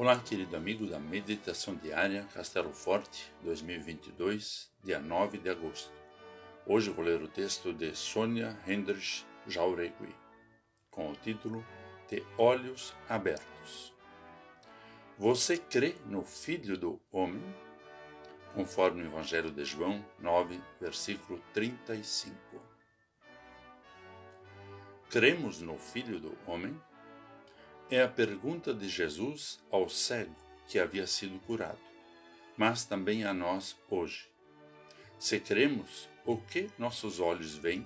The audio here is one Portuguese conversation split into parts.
Olá, querido amigo da Meditação Diária Castelo Forte 2022, dia 9 de agosto. Hoje vou ler o texto de Sônia Hendrich Jauregui, com o título De Olhos Abertos. Você crê no Filho do Homem? Conforme o Evangelho de João 9, versículo 35. Cremos no Filho do Homem? É a pergunta de Jesus ao cego que havia sido curado, mas também a nós hoje. Se cremos, o que nossos olhos veem?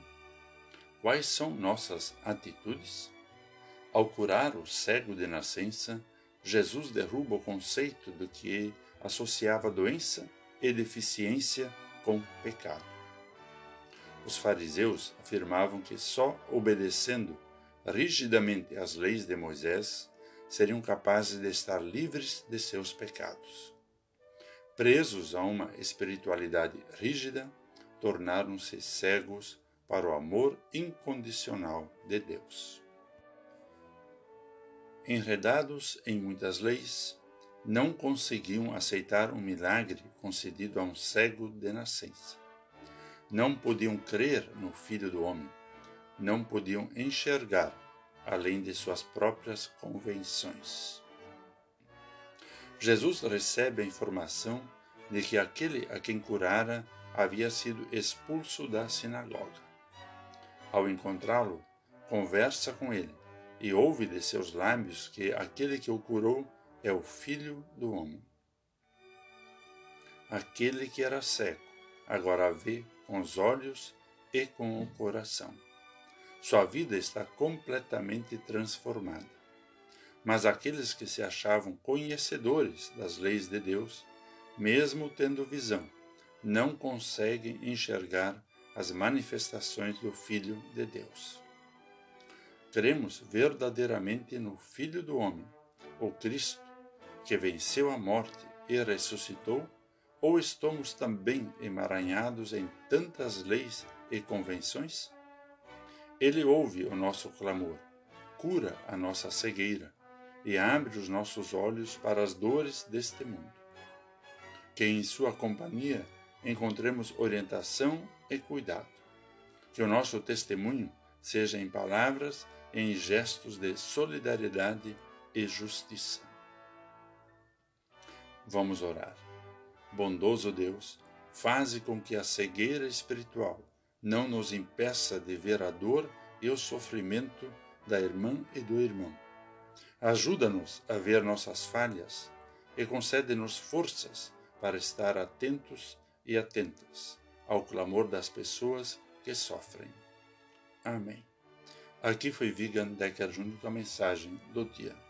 Quais são nossas atitudes? Ao curar o cego de nascença, Jesus derruba o conceito do que associava doença e deficiência com pecado. Os fariseus afirmavam que só obedecendo rigidamente as leis de Moisés, seriam capazes de estar livres de seus pecados. Presos a uma espiritualidade rígida, tornaram-se cegos para o amor incondicional de Deus. Enredados em muitas leis, não conseguiam aceitar um milagre concedido a um cego de nascença. Não podiam crer no Filho do Homem não podiam enxergar além de suas próprias convenções. Jesus recebe a informação de que aquele a quem curara havia sido expulso da sinagoga. Ao encontrá-lo, conversa com ele e ouve de seus lábios que aquele que o curou é o Filho do Homem. Aquele que era cego agora vê com os olhos e com o coração. Sua vida está completamente transformada. Mas aqueles que se achavam conhecedores das leis de Deus, mesmo tendo visão, não conseguem enxergar as manifestações do Filho de Deus. Cremos verdadeiramente no Filho do Homem, o Cristo, que venceu a morte e ressuscitou, ou estamos também emaranhados em tantas leis e convenções? Ele ouve o nosso clamor, cura a nossa cegueira e abre os nossos olhos para as dores deste mundo. Que em Sua companhia encontremos orientação e cuidado. Que o nosso testemunho seja em palavras e em gestos de solidariedade e justiça. Vamos orar. Bondoso Deus, faze com que a cegueira espiritual não nos impeça de ver a dor e o sofrimento da irmã e do irmão. Ajuda-nos a ver nossas falhas e concede-nos forças para estar atentos e atentas ao clamor das pessoas que sofrem. Amém. Aqui foi Vigan Decker junto com a mensagem do dia.